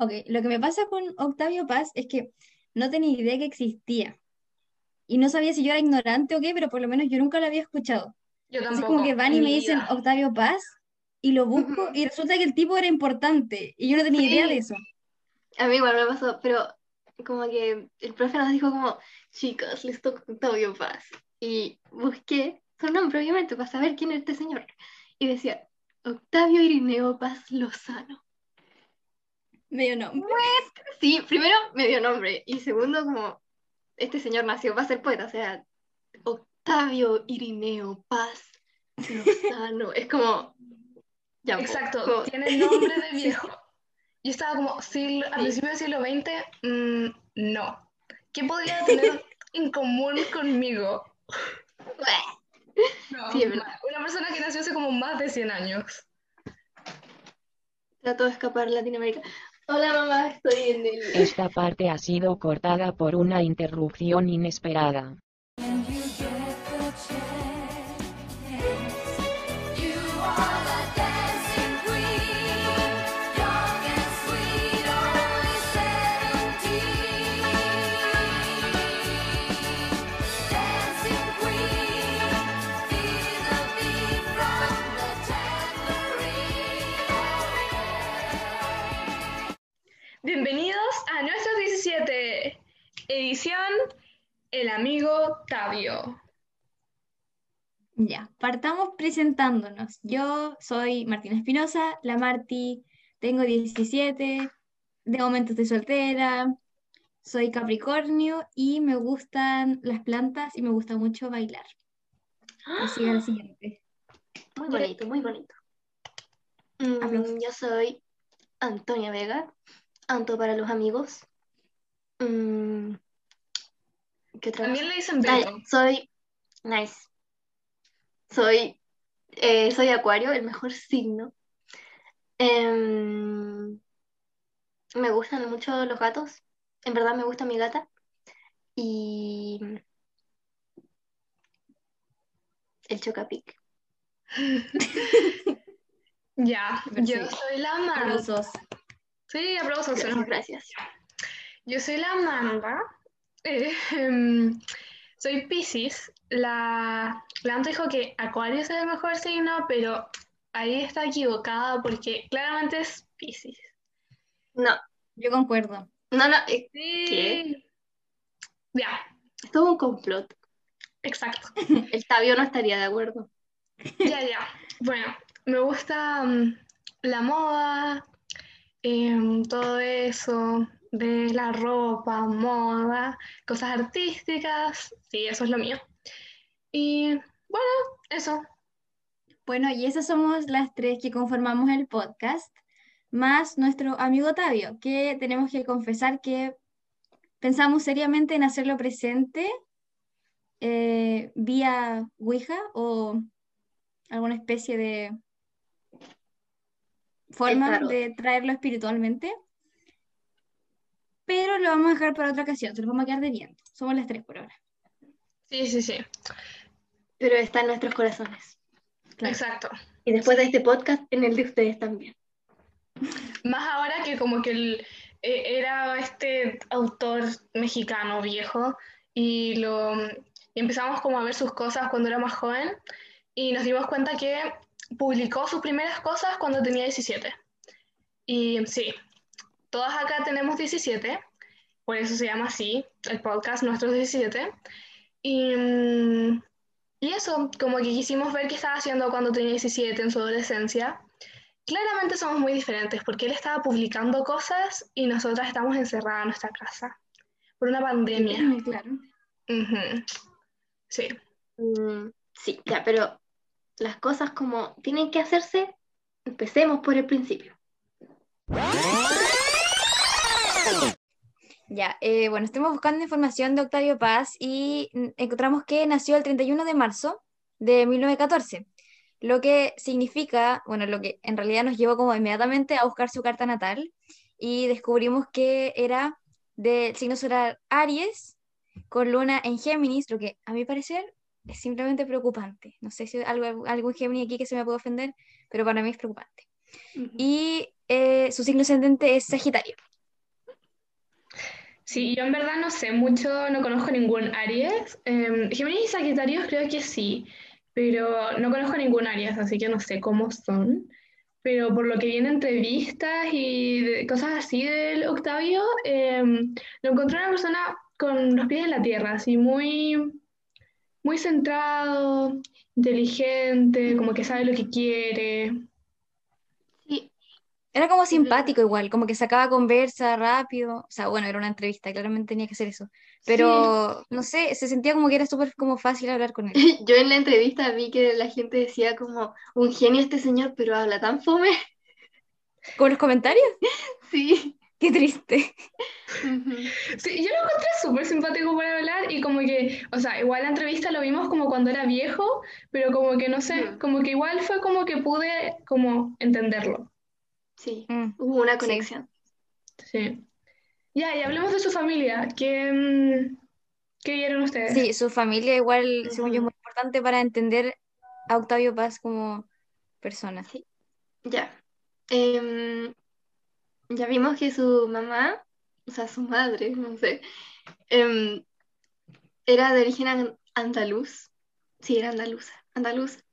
Ok, lo que me pasa con Octavio Paz es que no tenía idea que existía. Y no sabía si yo era ignorante o qué, pero por lo menos yo nunca lo había escuchado. Yo Entonces tampoco. como que van y me dicen. Octavio Paz y lo busco y resulta que el tipo era importante y yo no tenía idea de eso. A mí igual me pasó, pero como que el profe nos dijo como, chicas, les toca Octavio Paz. Y busqué su nombre, obviamente, para saber quién es este señor. Y decía, Octavio Irineo Paz Lozano. Medio nombre. Sí, primero me dio nombre y segundo como este señor nació para ser poeta, o sea, Octavio Irineo Paz Lozano. Es como... ya, po, Exacto, como- tiene nombre de viejo. Yo estaba como, siglo- al Sí. principio del siglo XX, mm, no. ¿Qué podría tener en común conmigo? No, Sí, una persona que nació hace como más de 100 años. Trató de escapar a Latinoamérica. Hola mamá, estoy en el... Esta parte ha sido cortada por una interrupción inesperada. A nuestro 17, edición El amigo Tabio. Ya, partamos presentándonos. Yo soy Martina Espinosa, la Marti, tengo 17, de momento estoy soltera, soy Capricornio y me gustan las plantas y me gusta mucho bailar. Que siga la siguiente. Muy bonito, muy bonito. Mm, yo soy Antonia Vega, Anto para los amigos. Mm, ¿qué otra También le dicen Beto. soy nice. Soy, eh, soy Acuario, el mejor signo. Em, me gustan mucho los gatos. En verdad me gusta mi gata. Y el Chocapic. Ya, yo soy la Amanda. Sí, aplausos. Gracias, ¿no? gracias. Yo soy la Amanda. eh, em, soy Piscis. La, la Anto dijo que Acuario es el mejor signo, pero ahí está equivocada porque claramente es Piscis. No, Yo concuerdo. no, no, eh, Sí. Ya, es todo un complot. exacto. El Tabio no estaría de acuerdo. Ya, ya. Bueno, me gusta mm, la moda, em, todo eso de la ropa, moda, cosas artísticas. Sí, eso es lo mío. Y bueno, eso. Bueno, y esas somos las tres que conformamos el podcast, más nuestro amigo Tavio, que tenemos que confesar que pensamos seriamente en hacerlo presente eh, vía Ouija o alguna especie de forma de traerlo espiritualmente. Pero lo vamos a dejar para otra ocasión, se lo vamos a quedar debiendo. Somos las tres por ahora. Sí, sí, sí. Pero está en nuestros corazones. Claro. Exacto. Y después de este podcast, en el de ustedes también. Más ahora que como que el, eh, era este autor mexicano viejo y lo y empezamos como a ver sus cosas cuando era más joven y nos dimos cuenta que publicó sus primeras cosas cuando tenía 17. Y sí, todas acá tenemos 17, por eso se llama así, el podcast Nuestros 17. Y, mm, y eso, como que quisimos ver qué estaba haciendo cuando tenía 17 en su adolescencia. Claramente somos muy diferentes porque él estaba publicando cosas y nosotras estamos encerradas en nuestra casa por una pandemia. Claro. Ujú. Sí, Mm, sí, ya, pero las cosas como tienen que hacerse, empecemos por el principio. Ya, eh, bueno, estuvimos buscando información de Octavio Paz y mm, encontramos que nació el 31 de marzo de 1914, lo que significa, bueno, lo que en realidad nos llevó como inmediatamente a buscar su carta natal y descubrimos que era del signo solar Aries con luna en Géminis, lo que a mi parecer es simplemente preocupante. No sé si algo, algún Géminis aquí que se me puede ofender, pero para mí es preocupante. Y eh, su signo ascendente es Sagitario. Sí, yo en verdad no sé mucho, no conozco ningún Aries. Eh, Géminis y Sagitarios creo que sí, pero no conozco ningún Aries, así que no sé cómo son. Pero por lo que vi en entrevistas y cosas así del Octavio, eh, lo encontré una persona con los pies en la tierra, así muy, muy centrado, inteligente, como que sabe lo que quiere. Sí, Era como simpático igual, como que sacaba conversa rápido. O sea, bueno, era una entrevista, claramente tenía que hacer eso. Sí. Pero, no sé, se sentía como que era súper como fácil hablar con él. Yo en la entrevista vi que la gente decía como, un genio este señor, pero habla tan fome. ¿Con los comentarios? Sí. Qué triste. Sí, yo lo encontré súper simpático para hablar y como que, o sea, igual la entrevista lo vimos como cuando era viejo, pero como que no sé, como que igual fue como que pude como entenderlo. Sí, Mm, hubo una conexión. Sí. Ya, y hablemos de su familia. ¿Qué, mm, qué vieron ustedes? Sí, su familia igual, según yo, es muy importante para entender a Octavio Paz como persona. Sí, ya. Em, ya vimos que su mamá, o sea, su madre, no sé, em, era de origen an- andaluz. Sí, era andaluza. Andaluz.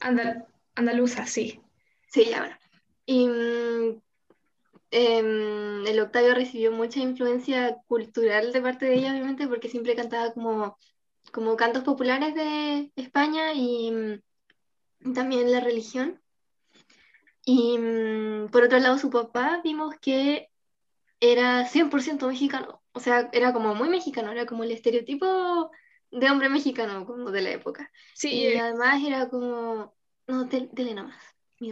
Andal- andaluza, sí. Sí, ya, bueno. Y mm, em, el Octavio recibió mucha influencia cultural de parte de ella, obviamente, porque siempre cantaba como, como cantos populares de España y mm, también la religión. Y mm, por otro lado, su papá vimos que era 100% mexicano. O sea, era como muy mexicano, era como el estereotipo de hombre mexicano, como de la época. Sí, y el, además era como, no, del- dele nomás,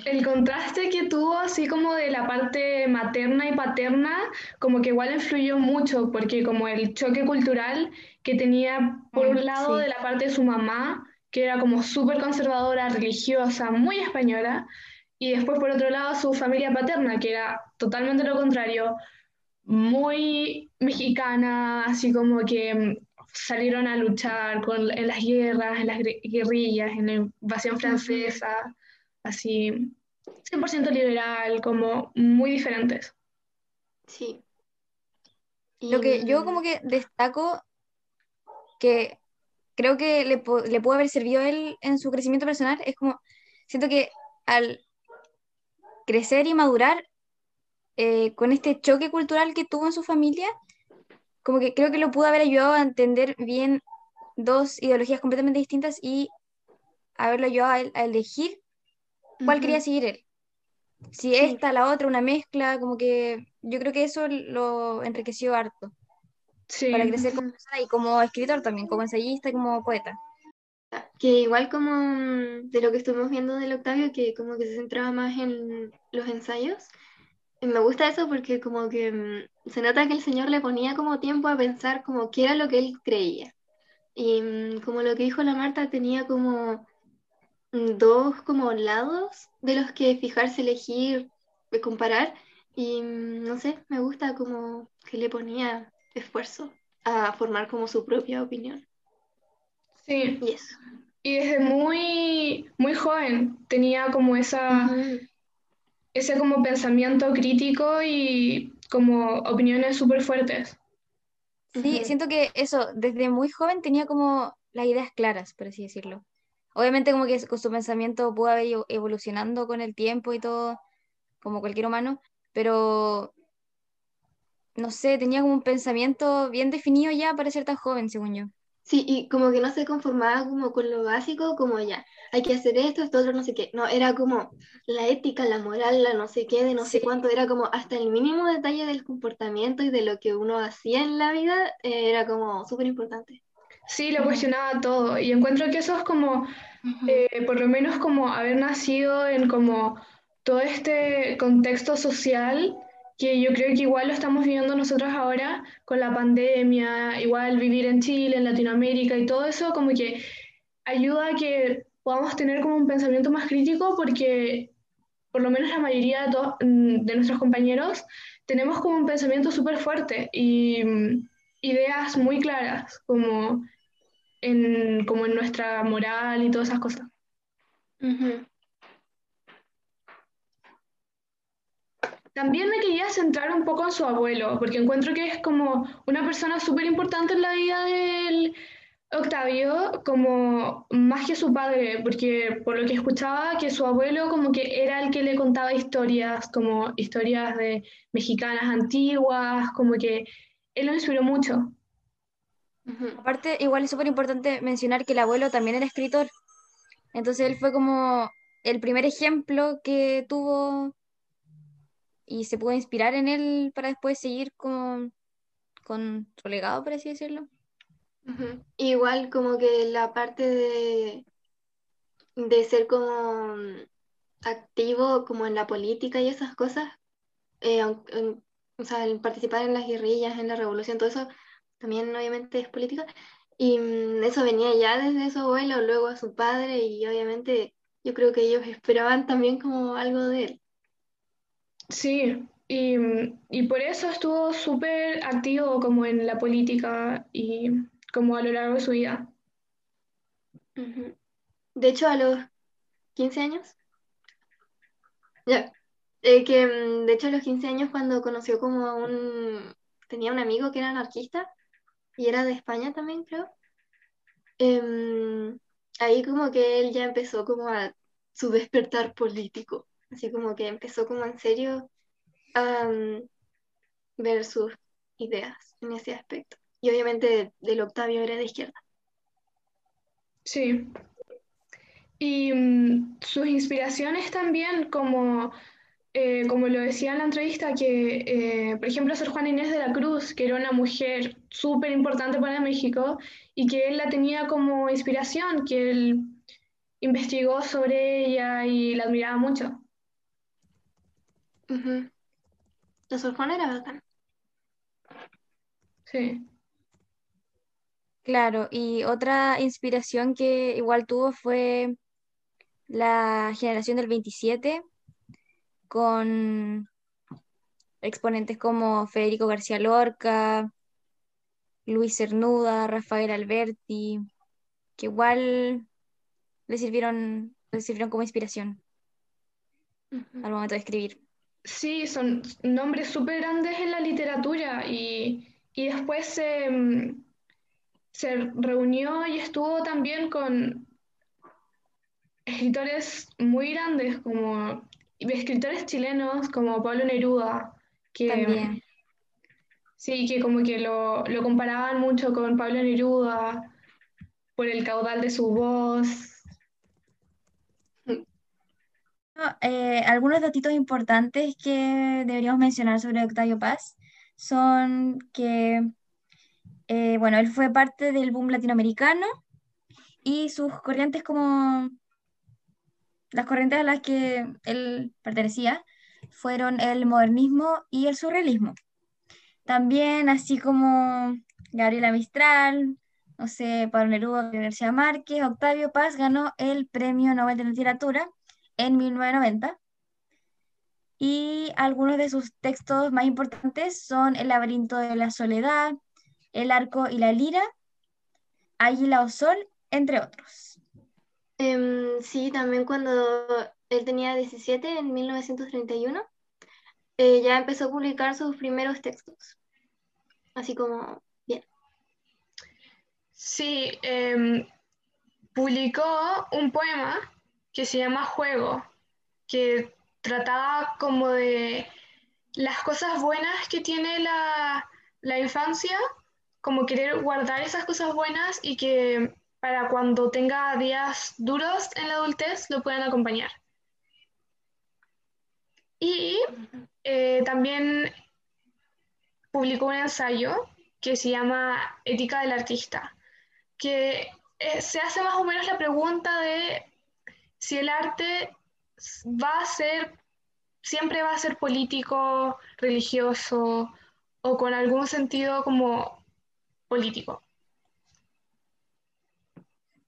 el contraste que tuvo así como de la parte materna y paterna, como que igual influyó mucho, porque como el choque cultural que tenía por Mm, un lado sí. de la parte de su mamá, que era como súper conservadora, religiosa, muy española, y después por otro lado su familia paterna, que era totalmente lo contrario, muy mexicana, así como que mm, salieron a luchar con, en las guerras, en las guerrillas, en la invasión francesa, así 100% liberal, como muy diferentes. Sí. Lo que yo como que destaco que creo que le, le pudo haber servido a él en su crecimiento personal es como, siento que al crecer y madurar eh, con este choque cultural que tuvo en su familia, como que creo que lo pudo haber ayudado a entender bien dos ideologías completamente distintas y haberlo ayudado a, él a elegir cuál quería seguir él. Si Sí. esta, la otra, una mezcla, como que yo creo que eso lo enriqueció harto para crecer como ujú. persona y como escritor también, como ensayista y como poeta. Que igual como mm, de lo que estuvimos viendo del Octavio, que como que se centraba más en los ensayos, y me gusta eso porque como que mm, se nota que el señor le ponía como tiempo a pensar como qué era lo que él creía. Y mm, como lo que dijo la Marta, tenía como dos como lados de los que fijarse, elegir, eh, comparar. Y no sé, me gusta como que le ponía esfuerzo a formar como su propia opinión. Sí. Y eso. Y desde muy, muy joven tenía como esa, Ujú. ese como pensamiento crítico y como opiniones súper fuertes. Sí, Ujú. siento que eso, desde muy joven tenía como las ideas claras, por así decirlo. Obviamente como que con su pensamiento pudo haber ido evolucionando con el tiempo y todo, como cualquier humano, pero no sé, tenía como un pensamiento bien definido ya para ser tan joven, según yo. Sí, y como que no se conformaba como con lo básico, como ya, hay que hacer esto, esto otro, no sé qué. No, era como la ética, la moral, la no sé qué, de no sé Sí, cuánto, era como hasta el mínimo detalle del comportamiento y de lo que uno hacía en la vida, eh, era como súper importante. Sí, lo ujú, cuestionaba todo y encuentro que eso es como, eh, por lo menos como haber nacido en como todo este contexto social que yo creo que igual lo estamos viviendo nosotros ahora con la pandemia, igual vivir en Chile, en Latinoamérica y todo eso como que ayuda a que podamos tener como un pensamiento más crítico porque por lo menos la mayoría de, mm, nuestros compañeros tenemos como un pensamiento súper fuerte y mm, ideas muy claras como en, como en nuestra moral y todas esas cosas. Ujú. También me quería centrar un poco en su abuelo, porque encuentro que es como una persona súper importante en la vida del Octavio, como más que su padre, porque por lo que escuchaba, que su abuelo como que era el que le contaba historias, como historias de mexicanas antiguas, como que él lo inspiró mucho. Aparte, igual es súper importante mencionar que el abuelo también era escritor. Entonces él fue como el primer ejemplo que tuvo y se pudo inspirar en él para después seguir con, con su legado, por así decirlo. Igual como que la parte de, de ser como activo como en la política y esas cosas, eh, o sea, el participar en las guerrillas, en la revolución, todo eso también obviamente es política. Y mm, eso venía ya desde su abuelo, luego a su padre y obviamente yo creo que ellos esperaban también como algo de él. Sí, y, y por eso estuvo súper activo como en la política y como a lo largo de su vida. De hecho, a los 15 años, ya, eh, que mm, de hecho a los 15 años cuando conoció como a un, tenía un amigo que era anarquista y era de España también, creo. Em, ahí como que él ya empezó como a su despertar político, así como que empezó como en serio a mm, ver sus ideas en ese aspecto. Y obviamente del Octavio era de izquierda. Sí. Y mm, sus inspiraciones también, como, eh, como lo decía en la entrevista, que eh, por ejemplo Sor Juana Inés de la Cruz, que era una mujer súper importante para México y que él la tenía como inspiración, que él investigó sobre ella y la admiraba mucho. Ujú. La Sor Juana era bacán. Sí. Claro, y otra inspiración que igual tuvo fue la generación del 27 con exponentes como Federico García Lorca, Luis Cernuda, Rafael Alberti, que igual le sirvieron, le sirvieron como inspiración al momento de escribir. Sí, son nombres súper grandes en la literatura y, y después se, mm, se reunió y estuvo también con escritores muy grandes como escritores chilenos como Pablo Neruda, que También. sí, que como que lo, lo comparaban mucho con Pablo Neruda por el caudal de su voz. Eh, algunos datitos importantes que deberíamos mencionar sobre Octavio Paz son que, eh, bueno, él fue parte del boom latinoamericano y sus corrientes como las corrientes a las que él pertenecía fueron el modernismo y el surrealismo. También, así como Gabriela Mistral, no sé, Pablo Neruda, García Márquez, Octavio Paz ganó el Premio Nobel de Literatura en 1990 y algunos de sus textos más importantes son El laberinto de la soledad, El arco y la lira, Águila o Sol, entre otros. Em, sí, también cuando él tenía 17, en 1931, eh, ya empezó a publicar sus primeros textos. Así como, bien. Sí, em, publicó un poema que se llama Juego, que trataba como de las cosas buenas que tiene la, la infancia, como querer guardar esas cosas buenas y que para cuando tenga días duros en la adultez lo puedan acompañar. Y eh, también publicó un ensayo que se llama Ética del Artista, que eh, se hace más o menos la pregunta de si el arte va a ser, siempre va a ser político, religioso o con algún sentido como político.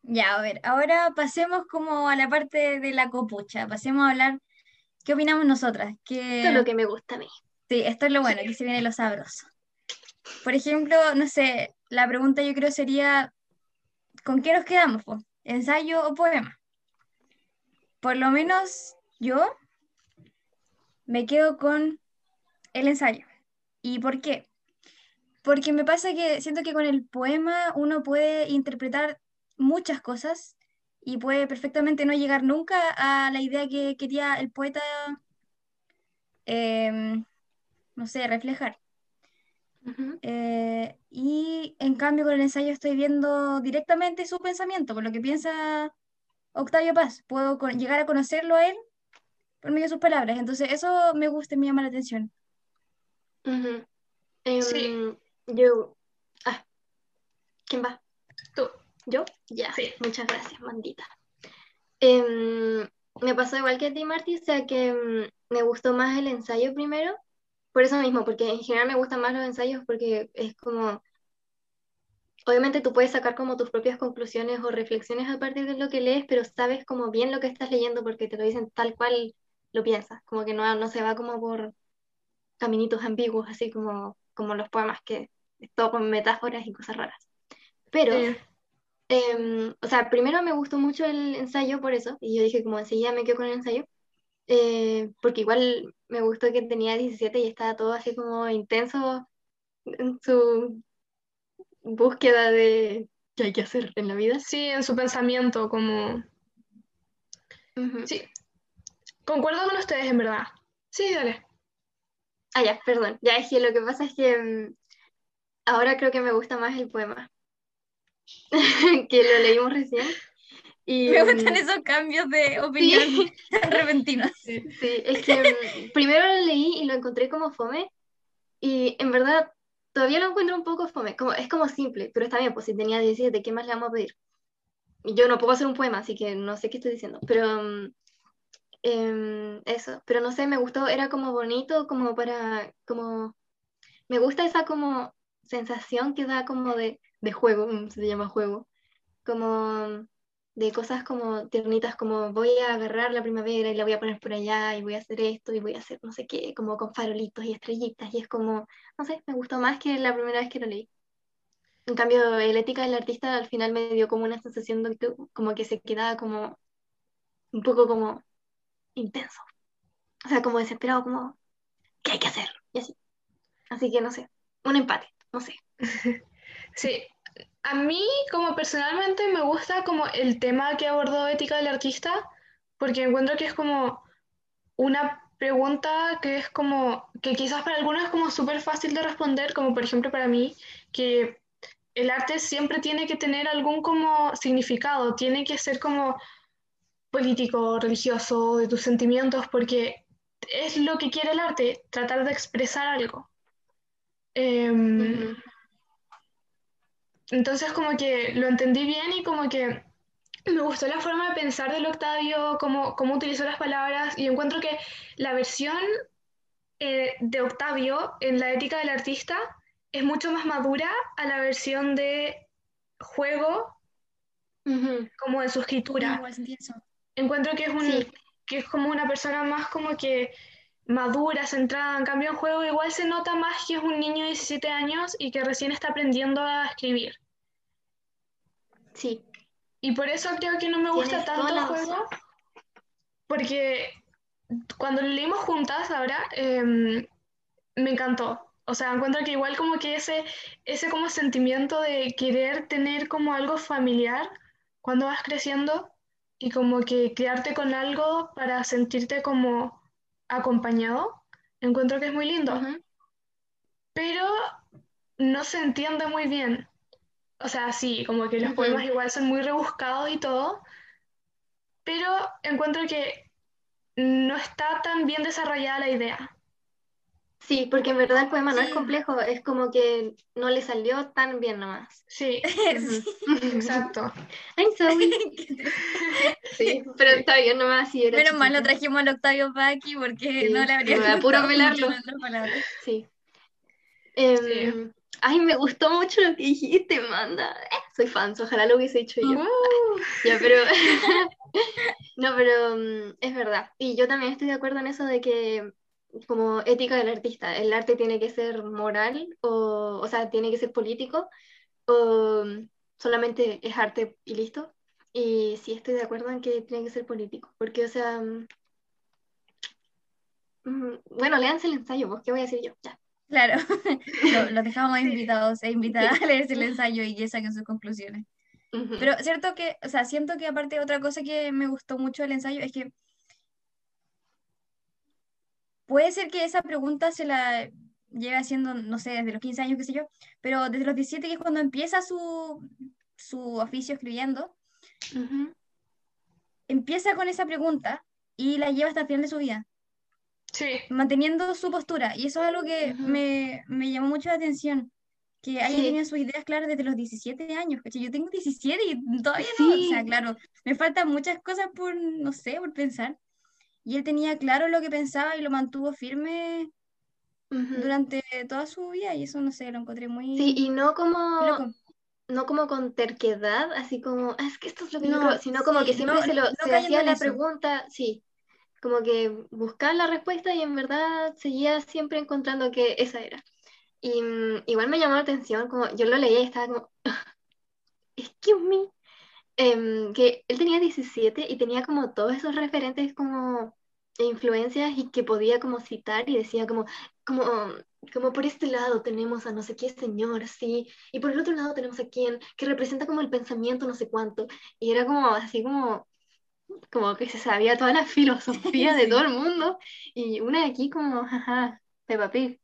Ya, a ver, ahora pasemos como a la parte de la copucha, pasemos a hablar qué opinamos nosotras, Esto es que lo que me gusta a mí. sí, esto es lo bueno, que se viene lo sabroso. Por ejemplo, no sé, la pregunta yo creo sería, ¿con qué nos quedamos, po? ¿Ensayo o poema? Por lo menos yo me quedo con el ensayo. ¿Y por qué? Porque me pasa que siento que con el poema uno puede interpretar muchas cosas y puede perfectamente no llegar nunca a la idea que quería el poeta, em, no sé, reflejar. Eh, y en cambio con el ensayo estoy viendo directamente su pensamiento, por lo que piensa Octavio Paz. Puedo con- llegar a conocerlo a él por medio de sus palabras. Entonces eso me gusta y me llama la atención. Sí. Em, yo. Ah, ¿quién va? Tú. ¿Yo? Ya. Sí. Muchas gracias, mandita. Em, me pasó igual que a ti, Marty, o sea que em, me gustó más el ensayo primero, por eso mismo, porque en general me gustan más los ensayos porque es como, obviamente tú puedes sacar como tus propias conclusiones o reflexiones a partir de lo que lees, pero sabes como bien lo que estás leyendo porque te lo dicen tal cual lo piensas, como que no, no se va como por caminitos ambiguos, así como, como los poemas que es todo con metáforas y cosas raras. Pero... Sí. Em, o sea, primero me gustó mucho el ensayo por eso, y yo dije como enseguida me quedo con el ensayo, eh, porque igual me gustó que tenía 17 y estaba todo así como intenso en su búsqueda de qué hay que hacer en la vida. Sí, en su pensamiento, como... Ujú. Sí, concuerdo con ustedes, en verdad. Sí, dale. Ah, ya, perdón. Ya es que lo que pasa es que mm, ahora creo que me gusta más el poema, que lo leímos recién. Y, Me mm, gustan esos cambios de opinión tan repentinos. Sí, es que mm, primero lo leí y lo encontré como fome y en verdad todavía lo encuentro un poco fome, como, es como simple, pero está bien, pues si tenía 17, ¿qué más le vamos a pedir? Yo no puedo hacer un poema, así que no sé qué estoy diciendo, pero em, eso, pero no sé, me gustó, era como bonito, como para, como, me gusta esa como sensación que da como de, de juego, mm, se llama juego, como de cosas como tiernitas, como voy a agarrar la primavera y la voy a poner por allá y voy a hacer esto y voy a hacer no sé qué, como con farolitos y estrellitas y es como, no sé, me gustó más que la primera vez que lo leí. En cambio, el ética del artista al final me dio como una sensación de que, como que se quedaba como un poco como intenso. O sea, como desesperado, como, ¿qué hay que hacer? Y así. Así que no sé, un empate, no sé. Sí, a mí como personalmente me gusta como el tema que abordó Ética del Artista, porque encuentro que es como una pregunta que es como, que quizás para algunos es como súper fácil de responder, como por ejemplo para mí, que el arte siempre tiene que tener algún como significado, tiene que ser como político, religioso, de tus sentimientos, porque es lo que quiere el arte, tratar de expresar algo. Em. Entonces como que lo entendí bien y como que me gustó la forma de pensar del Octavio, cómo, cómo utilizó las palabras y encuentro que la versión eh, de Octavio en la ética del artista es mucho más madura a la versión de juego como en su escritura. Encuentro que es, un, Sí. que es como una persona más como que madura, centrada. En cambio, en juego igual se nota más que es un niño de 17 años y que recién está aprendiendo a escribir. Sí, Y por eso creo que no me gusta tanto el juego, porque cuando lo leímos juntas ahora, em, me encantó. O sea, encuentro que igual como que ese, ese como sentimiento de querer tener como algo familiar cuando vas creciendo y como que quedarte con algo para sentirte como acompañado, encuentro que es muy lindo, pero no se entiende muy bien. O sea, sí, como que los poemas igual son muy rebuscados y todo, pero encuentro que no está tan bien desarrollada la idea. Sí, porque en verdad el poema no es Sí. complejo, es como que no le salió tan bien nomás. Sí, exacto. I'm sorry. Sí, pero está bien nomás era Menos mal lo trajimos al Octavio Paqui porque Sí, no le habría me da puro gustado pelarlo. Sí. Em, Ay, me gustó mucho lo que dijiste, manda. Eh, soy fan, ojalá lo hubiese hecho yo. Uh, Ya, pero. no, pero mm, es verdad. Y yo también estoy de acuerdo en eso de que, como ética del artista, el arte tiene que ser moral, o, o sea, tiene que ser político, o solamente es arte y listo. Y sí estoy de acuerdo en que tiene que ser político, porque, o sea, mm, Mm, Bueno, léanse el ensayo, pues, ¿qué voy a decir yo? Ya. Claro, Lo- los dejamos invitados e invitadas a leerse el ensayo y que saquen sus conclusiones. Ujú. Pero cierto que, o sea, siento que aparte otra cosa que me gustó mucho del ensayo es que puede ser que esa pregunta se la lleve haciendo, no sé, desde los 15 años, qué sé yo, pero desde los 17, que es cuando empieza su, su oficio escribiendo, Ujú. empieza con esa pregunta y la lleva hasta el final de su vida, Sí, manteniendo su postura. Y eso es algo que Ujú. me, me llamó mucho la atención, que haya Sí. tenido sus ideas claras desde los 17 años. ¿cachai? Yo tengo 17 y todavía no, o sea, Sí. claro, me faltan muchas cosas por, no sé, por pensar. Y él tenía claro lo que pensaba y lo mantuvo firme Ujú. durante toda su vida y eso, no sé, lo encontré muy Sí, y no como, loco. no como con terquedad, así como, "Ah, es que esto es lo que yo No, creo, sino como sí, que siempre no- se, lo, no se hacía la eso. pregunta, sí, como que buscaba la respuesta y en verdad seguía siempre encontrando que esa era. Y mm, igual me llamó la atención, como yo lo leía y estaba como, excuse me, Em, que él tenía 17 y tenía como todos esos referentes como e influencias y que podía como citar y decía como, como, como por este lado tenemos a no sé qué señor, sí, y por el otro lado tenemos a quien que representa como el pensamiento no sé cuánto, y era como así como, como que se sabía toda la filosofía de Sí. todo el mundo, y una de aquí como, jaja, Peppa Pig,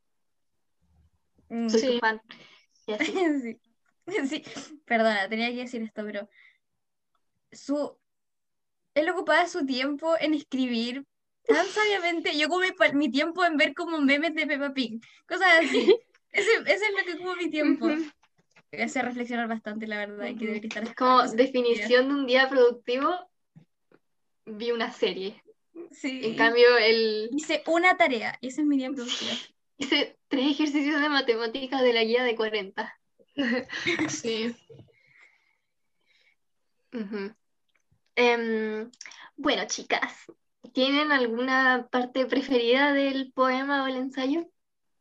soy Sí. fan, y así. Sí. Sí, perdona, tenía que decir esto, pero su él ocupaba su tiempo en escribir tan sabiamente. Yo ocupé mi tiempo en ver como memes de Peppa Pig, cosas así. Ese, ese es lo que ocupo mi tiempo. Me hace reflexionar bastante, la verdad, que debería estar Como definición de un día productivo, vi una serie. Sí. En cambio, el, Hice una tarea, y ese es mi día productivo. hice tres ejercicios de matemáticas de la guía de 40. sí. Ujú. Em, bueno, chicas, ¿tienen alguna parte preferida del poema o el ensayo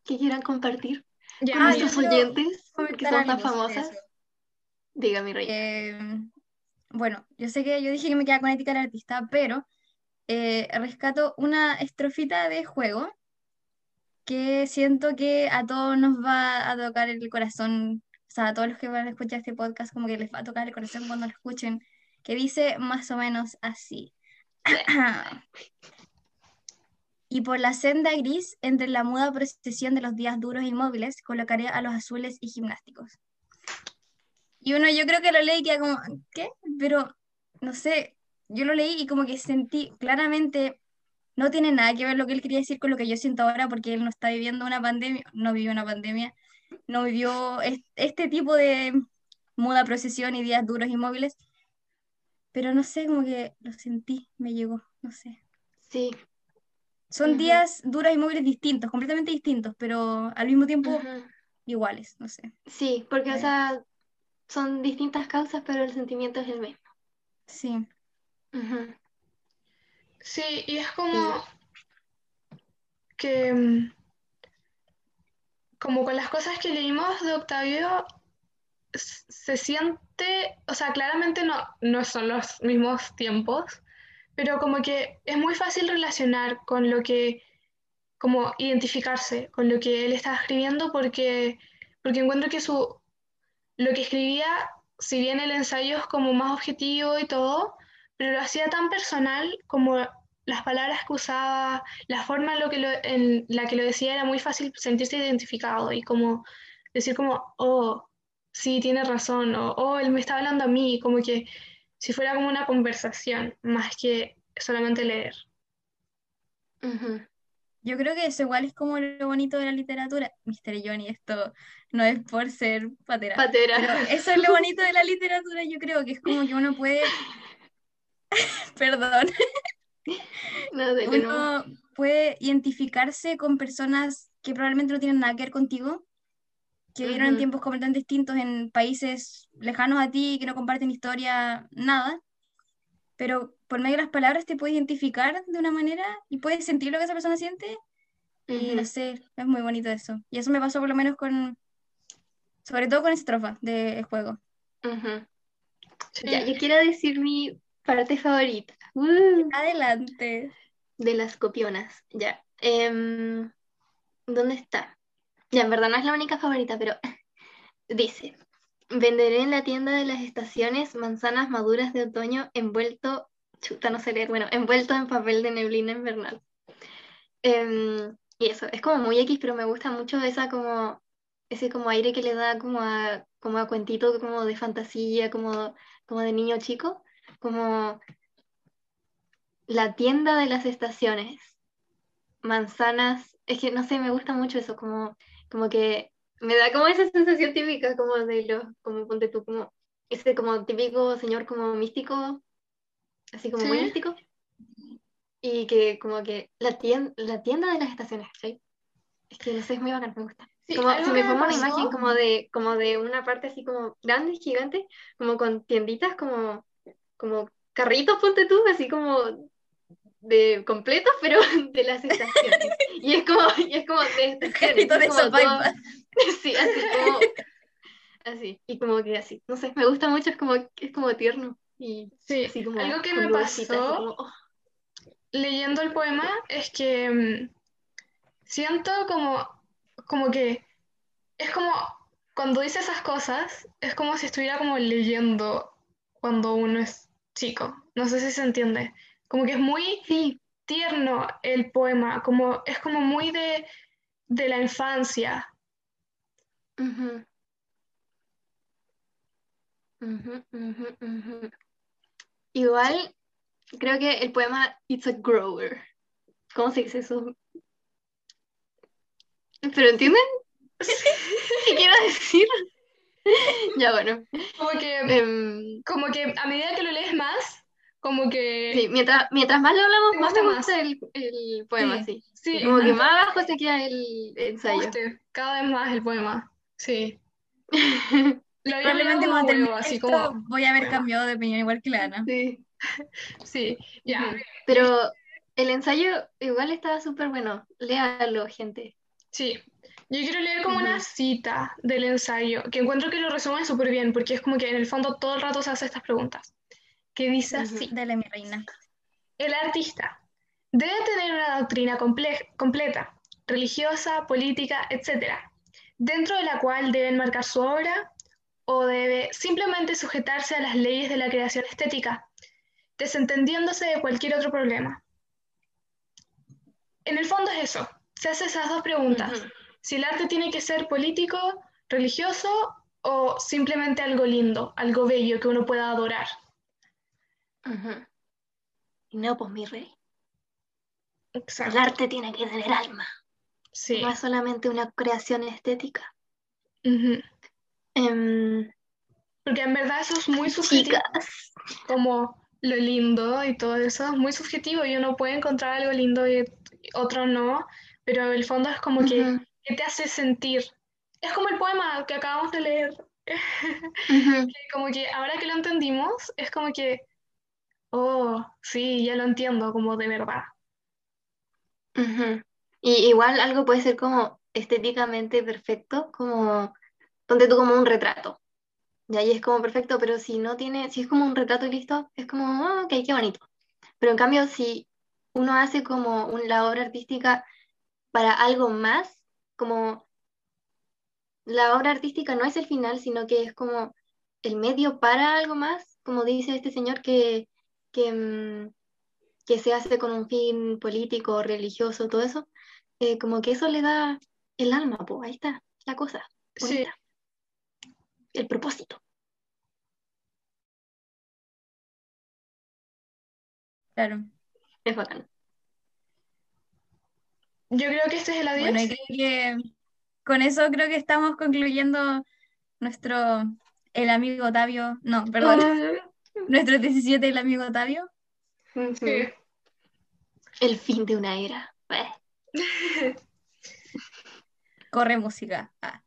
que quieran compartir Ya, con nuestros oyentes que son tan famosas? mi rey. Eh, bueno, yo sé que yo dije que me queda con ética del artista, pero eh, rescato una estrofita de juego que siento que a todos nos va a tocar el corazón, o sea, a todos los que van a escuchar este podcast, como que les va a tocar el corazón cuando lo escuchen, que dice más o menos así. Y por la senda gris, entre la muda procesión de los días duros e inmóviles, colocaré a los azules y gimnásticos. Y uno, yo creo que lo leí y queda como, ¿qué? Pero, no sé, yo lo leí y como que sentí claramente, no tiene nada que ver lo que él quería decir con lo que yo siento ahora, porque él no está viviendo una pandemia, no vivió una pandemia, no vivió es- este tipo de muda procesión y días duros y móviles, pero no sé, como que lo sentí, me llegó, no sé. Sí. Son días duros y móviles distintos, completamente distintos, pero al mismo tiempo iguales, no sé. Sí, porque, o sea, son distintas causas, pero el sentimiento es el mismo. Sí. Sí, y es como que, mm, como con las cosas que leímos de Octavio, se siente, o sea, claramente no, no son los mismos tiempos, pero como que es muy fácil relacionar con lo que, como identificarse con lo que él estaba escribiendo, porque, porque encuentro que su, lo que escribía, si bien el ensayo es como más objetivo y todo, pero lo hacía tan personal como las palabras que usaba, la forma en, lo que lo- en la que lo decía era muy fácil sentirse identificado y como decir como, oh, sí, tiene razón, o oh, él me está hablando a mí, como que si fuera como una conversación, más que solamente leer. Ujú. Yo creo que eso igual es como lo bonito de la literatura. Mister Johnny, esto no es por ser patera, Patera. pero eso es lo bonito de la literatura, yo creo que es como que uno puede, perdón, No, de, uno puede identificarse con personas que probablemente no tienen nada que ver contigo, que vivieron en Ujú. tiempos completamente distintos, en países lejanos a ti, que no comparten historia, nada, pero por medio de las palabras te puedes identificar de una manera y puedes sentir lo que esa persona siente y no sé, es muy bonito eso. Y eso me pasó por lo menos con, sobre todo con esa estrofa del juego. Sí. Ya, yo quiero decir mi parte favorita. Uh, Adelante. de las copionas. Ya. Em, ¿dónde está? Ya, en verdad no es la única favorita, pero dice, venderé en la tienda de las estaciones manzanas maduras de otoño envuelto, chuta, no sé leer, bueno, envuelto en papel de neblina invernal. Em, y eso, es como muy X, pero me gusta mucho esa como, ese como aire que le da como a, como a cuentito como de fantasía, como, como de niño chico, como la tienda de las estaciones, manzanas, es que no sé, me gusta mucho eso, como, como que me da como esa sensación típica como de los, como ponte tú, como ese como típico señor como místico, así como muy Sí. místico, y que como que la tienda, la tienda de las estaciones, ¿sí? Es que no sé, es muy bacán, me gusta. Sí, Como se me forma una imagen como de, como de una parte así como grande, gigante, como con tienditas, como, como carritos, ponte tú, así como de completos, pero de las estaciones. Y es como, y es como de estaciones. Carrito es como todo-. Sí, así como, así, y como que así, no sé, me gusta mucho, es como, es como tierno, y Sí, así como algo que me pasó como, oh, leyendo el poema es que mm, siento como, como que es como cuando dice esas cosas, es como si estuviera como leyendo cuando uno es chico. No sé si se entiende. Como que es muy sí, tierno el poema, como es como muy de, de la infancia. Igual, creo que el poema It's a Grower. ¿Cómo se dice eso? ¿Pero entienden? ¿Qué quiero decir? Ya bueno. Como que, em, como que a medida que lo lees más, como que sí, mientras, mientras más lo hablamos, Te más me gusta el, el poema, sí. sí, Y como que más abajo se queda el ensayo. guste cada vez más el poema. Sí. Lo había Probablemente cuando termine así esto como, voy a haber cambiado de opinión igual que la Ana. Sí. sí, ya. Ujú. Pero el ensayo igual estaba súper bueno. Léalo, gente. Sí, yo quiero leer como una cita del ensayo, que encuentro que lo resume súper bien, porque es como que en el fondo todo el rato se hace estas preguntas, que dice así, Dale, mi reina. el artista debe tener una doctrina comple- completa, religiosa, política, etc., dentro de la cual debe enmarcar su obra o debe simplemente sujetarse a las leyes de la creación estética, desentendiéndose de cualquier otro problema. En el fondo es eso, se hace esas dos preguntas. Si el arte tiene que ser político, religioso o simplemente algo lindo, algo bello que uno pueda adorar. Ujú. Y no, pues mi rey. El Exacto. arte tiene que tener alma. Sí. No es solamente una creación estética. Em, Porque en verdad eso es muy subjetivo, chicas. como lo lindo y todo eso es muy subjetivo y uno puede encontrar algo lindo y otro no, pero el fondo es como que, que te hace sentir. Es como el poema que acabamos de leer, que como que ahora que lo entendimos, es como que, oh, sí, ya lo entiendo, como de verdad. ujú. Y igual algo puede ser como estéticamente perfecto, como ponte tú como un retrato. Y ahí es como perfecto, pero si no tiene, si es como un retrato y listo, es como, ah, ok, qué bonito. Pero en cambio, si uno hace como un- la obra artística para algo más, como la obra artística no es el final, sino que es como el medio para algo más, como dice este señor que, que, mm, que se hace con un fin político, religioso, todo eso, eh, como que eso le da el alma, pues ahí está la cosa, Sí, el propósito. Claro. Es bacán. yo creo que este es el adiós. Bueno, y creo que con eso creo que estamos concluyendo nuestro, el amigo Otavio, no, perdón, nuestro 17 el amigo Otavio. Sí. El fin de una era. Corre música. Ah.